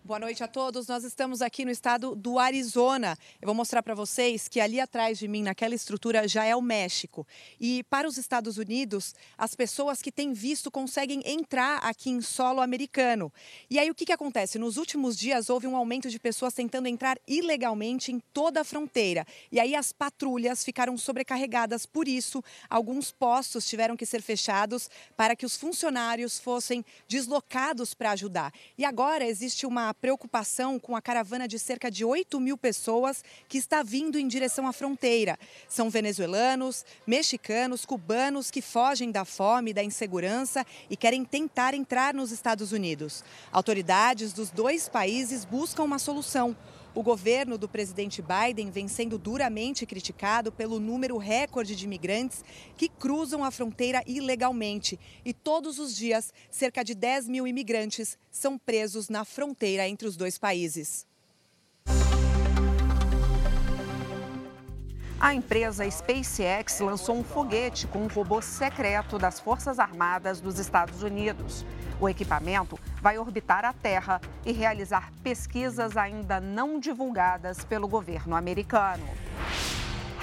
Speaker 50: Boa noite a todos. Nós estamos aqui no estado do Arizona. Eu vou mostrar para vocês que ali atrás de mim, naquela estrutura, já é o México. E para os Estados Unidos, as pessoas que têm visto conseguem entrar aqui em solo americano. E aí o que, que acontece? Nos últimos dias houve um aumento de pessoas tentando entrar ilegalmente em toda a fronteira. E aí as patrulhas ficaram sobrecarregadas. Por isso, alguns postos tiveram que ser fechados para que os funcionários fossem deslocados para ajudar. E agora existe uma preocupação com a caravana de cerca de 8 mil pessoas que está vindo em direção à fronteira. São venezuelanos, mexicanos, cubanos que fogem da fome, da insegurança e querem tentar entrar nos Estados Unidos. Autoridades dos dois países buscam uma solução. O governo do presidente Biden vem sendo duramente criticado pelo número recorde de imigrantes que cruzam a fronteira ilegalmente. E todos os dias, cerca de 10 mil imigrantes são presos na fronteira entre os dois países.
Speaker 3: A empresa SpaceX lançou um foguete com um robô secreto das Forças Armadas dos Estados Unidos. O equipamento vai orbitar a Terra e realizar pesquisas ainda não divulgadas pelo governo americano.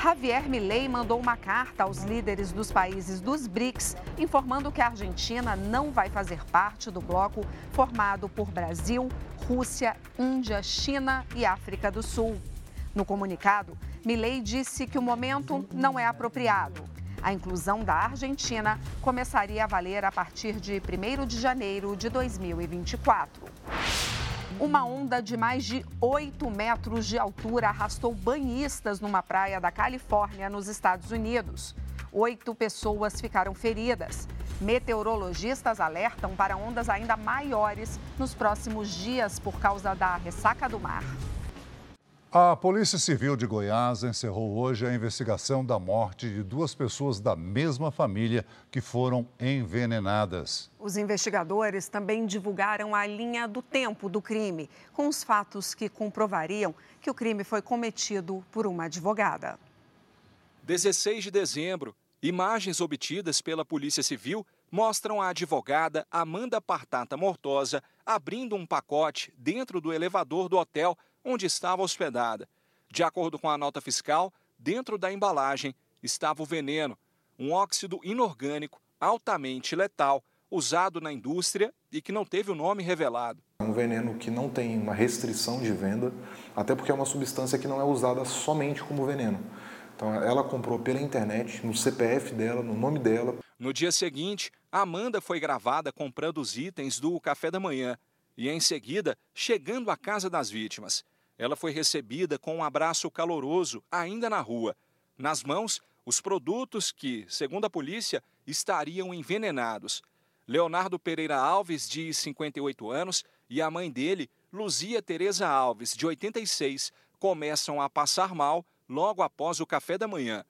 Speaker 3: Javier Milei mandou uma carta aos líderes dos países dos BRICS, informando que a Argentina não vai fazer parte do bloco formado por Brasil, Rússia, Índia, China e África do Sul. No comunicado, Milei disse que o momento não é apropriado a inclusão da Argentina começaria a valer a partir de 1 de janeiro de 2024. Uma onda de mais de 8 metros de altura arrastou banhistas numa praia da Califórnia, nos Estados Unidos. Oito pessoas ficaram feridas. Meteorologistas alertam para ondas ainda maiores nos próximos dias por causa da ressaca do mar.
Speaker 2: A Polícia Civil de Goiás encerrou hoje a investigação da morte de duas pessoas da mesma família que foram envenenadas.
Speaker 3: Os investigadores também divulgaram a linha do tempo do crime, com os fatos que comprovariam que o crime foi cometido por uma advogada.
Speaker 39: 16 de dezembro, imagens obtidas pela Polícia Civil mostram a advogada Amanda Partata Mortosa abrindo um pacote dentro do elevador do hotel onde estava hospedada. De acordo com a nota fiscal, dentro da embalagem estava o veneno, um óxido inorgânico altamente letal, usado na indústria e que não teve o nome revelado.
Speaker 51: É um veneno que não tem uma restrição de venda, até porque é uma substância que não é usada somente como veneno. Então ela comprou pela internet, no CPF dela, no nome dela.
Speaker 39: No dia seguinte, Amanda foi gravada comprando os itens do café da manhã e, em seguida, chegando à casa das vítimas. Ela foi recebida com um abraço caloroso, ainda na rua. Nas mãos, os produtos que, segundo a polícia, estariam envenenados. Leonardo Pereira Alves, de 58 anos, e a mãe dele, Luzia Tereza Alves, de 86, começam a passar mal logo após o café da manhã.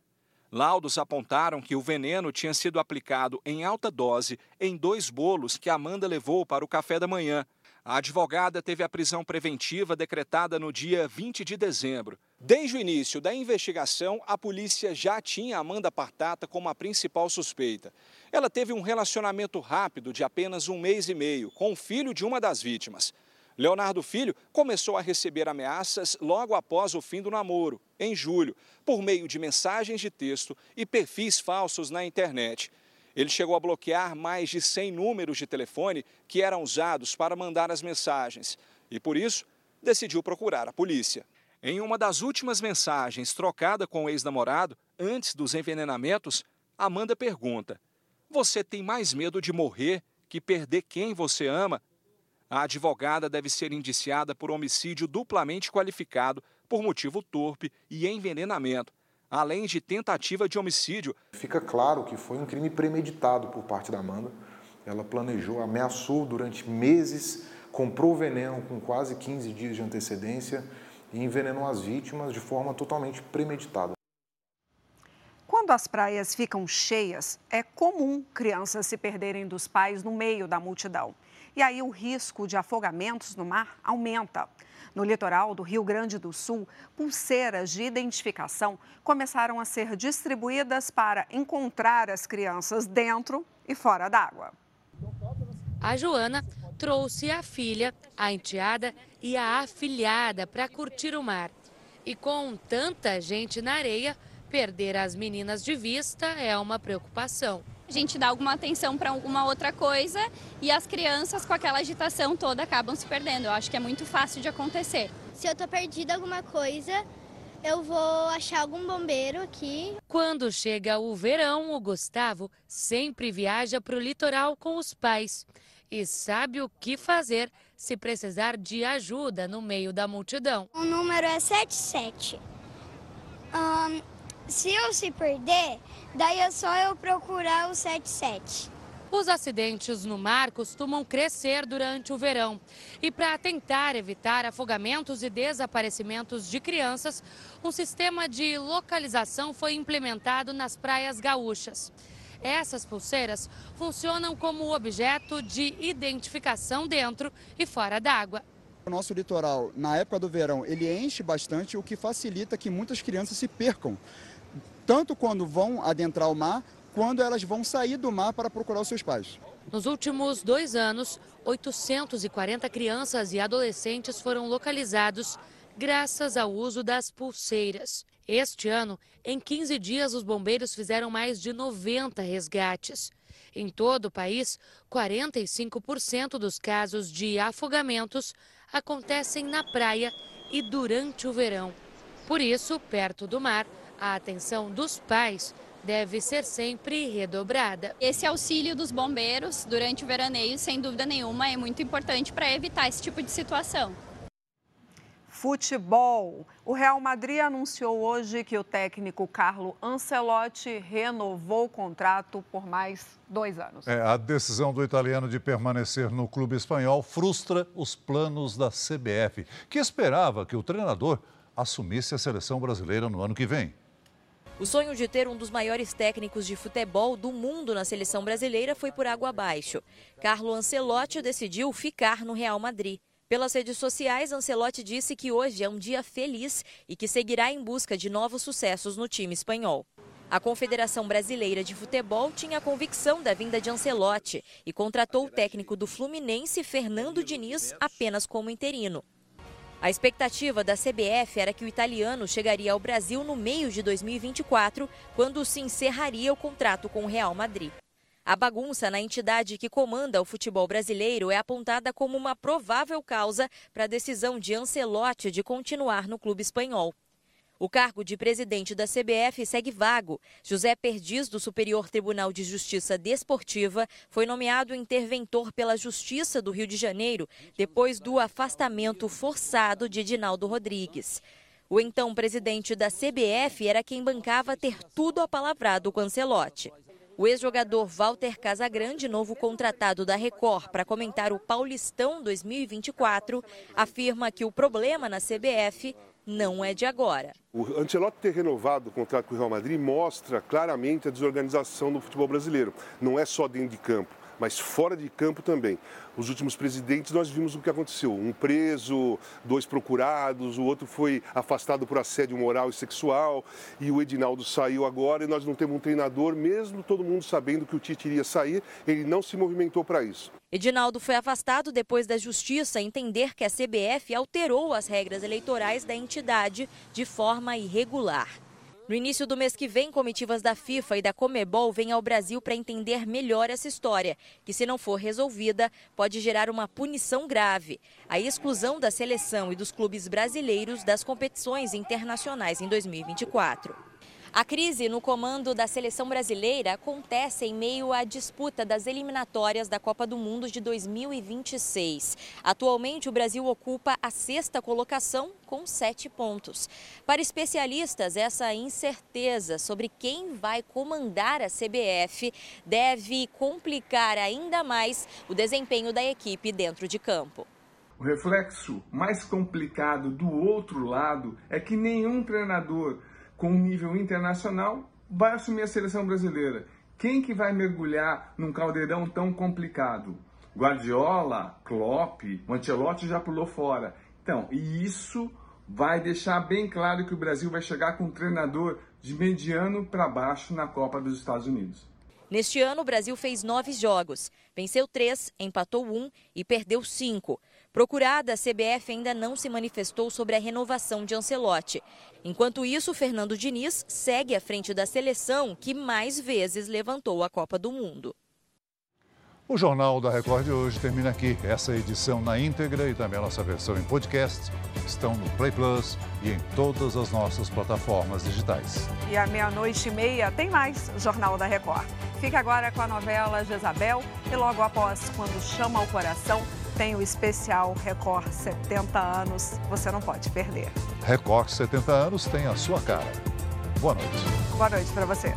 Speaker 39: Laudos apontaram que o veneno tinha sido aplicado em alta dose em dois bolos que Amanda levou para o café da manhã. A advogada teve a prisão preventiva decretada no dia 20 de dezembro. Desde o início da investigação, a polícia já tinha Amanda Partata como a principal suspeita. Ela teve um relacionamento rápido de apenas um mês e meio com o filho de uma das vítimas. Leonardo Filho começou a receber ameaças logo após o fim do namoro, em julho, por meio de mensagens de texto e perfis falsos na internet. Ele chegou a bloquear mais de 100 números de telefone que eram usados para mandar as mensagens e, por isso, decidiu procurar a polícia. Em uma das últimas mensagens trocada com o ex-namorado, antes dos envenenamentos, Amanda pergunta: Você tem mais medo de morrer que perder quem você ama? A advogada deve ser indiciada por homicídio duplamente qualificado por motivo torpe e envenenamento além de tentativa de homicídio.
Speaker 51: Fica claro que foi um crime premeditado por parte da Amanda. Ela planejou, ameaçou durante meses, comprou veneno com quase 15 dias de antecedência e envenenou as vítimas de forma totalmente premeditada.
Speaker 3: Quando as praias ficam cheias, é comum crianças se perderem dos pais no meio da multidão. E aí o risco de afogamentos no mar aumenta. No litoral do Rio Grande do Sul, pulseiras de identificação começaram a ser distribuídas para encontrar as crianças dentro e fora d'água.
Speaker 52: A Joana trouxe a filha, a enteada e a afilhada para curtir o mar. E com tanta gente na areia, perder as meninas de vista é uma preocupação
Speaker 53: a gente dá alguma atenção para alguma outra coisa e as crianças com aquela agitação toda acabam se perdendo. Eu acho que é muito fácil de acontecer.
Speaker 42: Se eu estou perdida alguma coisa, eu vou achar algum bombeiro aqui.
Speaker 52: Quando chega o verão, o Gustavo sempre viaja para o litoral com os pais e sabe o que fazer se precisar de ajuda no meio da multidão.
Speaker 42: O número é 77. Um, se eu se perder, daí é só eu procurar o 77.
Speaker 52: Os acidentes no mar costumam crescer durante o verão. E para tentar evitar afogamentos e desaparecimentos de crianças, um sistema de localização foi implementado nas praias gaúchas. Essas pulseiras funcionam como objeto de identificação dentro e fora d'água.
Speaker 54: O nosso litoral, na época do verão, ele enche bastante, o que facilita que muitas crianças se percam tanto quando vão adentrar o mar, quando elas vão sair do mar para procurar os seus pais.
Speaker 52: Nos últimos dois anos, 840 crianças e adolescentes foram localizados graças ao uso das pulseiras. Este ano, em 15 dias, os bombeiros fizeram mais de 90 resgates. Em todo o país, 45% dos casos de afogamentos acontecem na praia e durante o verão. Por isso, perto do mar, a atenção dos pais deve ser sempre redobrada.
Speaker 53: Esse auxílio dos bombeiros durante o veraneio, sem dúvida nenhuma, é muito importante para evitar esse tipo de situação.
Speaker 3: Futebol. O Real Madrid anunciou hoje que o técnico Carlo Ancelotti renovou o contrato por mais dois anos.
Speaker 2: É, a decisão do italiano de permanecer no clube espanhol frustra os planos da CBF, que esperava que o treinador assumisse a seleção brasileira no ano que vem.
Speaker 49: O sonho de ter um dos maiores técnicos de futebol do mundo na seleção brasileira foi por água abaixo. Carlo Ancelotti decidiu ficar no Real Madrid. Pelas redes sociais, Ancelotti disse que hoje é um dia feliz e que seguirá em busca de novos sucessos no time espanhol. A Confederação Brasileira de Futebol tinha convicção da vinda de Ancelotti e contratou o técnico do Fluminense, Fernando Diniz, apenas como interino. A expectativa da CBF era que o italiano chegaria ao Brasil no meio de 2024, quando se encerraria o contrato com o Real Madrid. A bagunça na entidade que comanda o futebol brasileiro é apontada como uma provável causa para a decisão de Ancelotti de continuar no clube espanhol. O cargo de presidente da CBF segue vago. José Perdiz, do Superior Tribunal de Justiça Desportiva, foi nomeado interventor pela Justiça do Rio de Janeiro depois do afastamento forçado de Edinaldo Rodrigues. O então presidente da CBF era quem bancava ter tudo apalavrado com Ancelotti. O ex-jogador Walter Casagrande, novo contratado da Record para comentar o Paulistão 2024, afirma que o problema na CBF não é de agora.
Speaker 38: O Ancelotti ter renovado o contrato com o Real Madrid mostra claramente a desorganização do futebol brasileiro. Não é só dentro de campo.
Speaker 54: Mas fora de campo também. Os últimos presidentes nós vimos o que aconteceu: um preso, dois procurados, o outro foi afastado por assédio moral e sexual, e o Edinaldo saiu agora e nós não temos um treinador, mesmo todo mundo sabendo que o Tite iria sair, ele não se movimentou para isso.
Speaker 49: Edinaldo foi afastado depois da justiça entender que a CBF alterou as regras eleitorais da entidade de forma irregular. No início do mês que vem, comitivas da FIFA e da Comebol vêm ao Brasil para entender melhor essa história, que se não for resolvida, pode gerar uma punição grave, a exclusão da seleção e dos clubes brasileiros das competições internacionais em 2024. A crise no comando da seleção brasileira acontece em meio à disputa das eliminatórias da Copa do Mundo de 2026. Atualmente, o Brasil ocupa a sexta colocação com sete pontos. Para especialistas, essa incerteza sobre quem vai comandar a CBF deve complicar ainda mais o desempenho da equipe dentro de campo.
Speaker 38: O reflexo mais complicado do outro lado é que nenhum treinador com um nível internacional vai assumir a seleção brasileira. Quem que vai mergulhar num caldeirão tão complicado? Guardiola, Klopp, Ancelotti já pulou fora. Então, e isso vai deixar bem claro que o Brasil vai chegar com um treinador de mediano para baixo na Copa dos Estados Unidos.
Speaker 49: Neste ano, o Brasil fez nove jogos, venceu três, empatou um e perdeu cinco. Procurada, a CBF ainda não se manifestou sobre a renovação de Ancelotti. Enquanto isso, Fernando Diniz segue à frente da seleção que mais vezes levantou a Copa do Mundo.
Speaker 2: O Jornal da Record de hoje termina aqui. Essa edição na íntegra e também a nossa versão em podcast estão no Play Plus e em todas as nossas plataformas digitais.
Speaker 3: E à meia-noite e meia tem mais Jornal da Record. Fica agora com a novela Jezabel e logo após, quando chama o coração, tem o especial Record 70 anos. Você não pode perder.
Speaker 2: Record 70 anos tem a sua cara. Boa noite.
Speaker 3: Boa noite para você.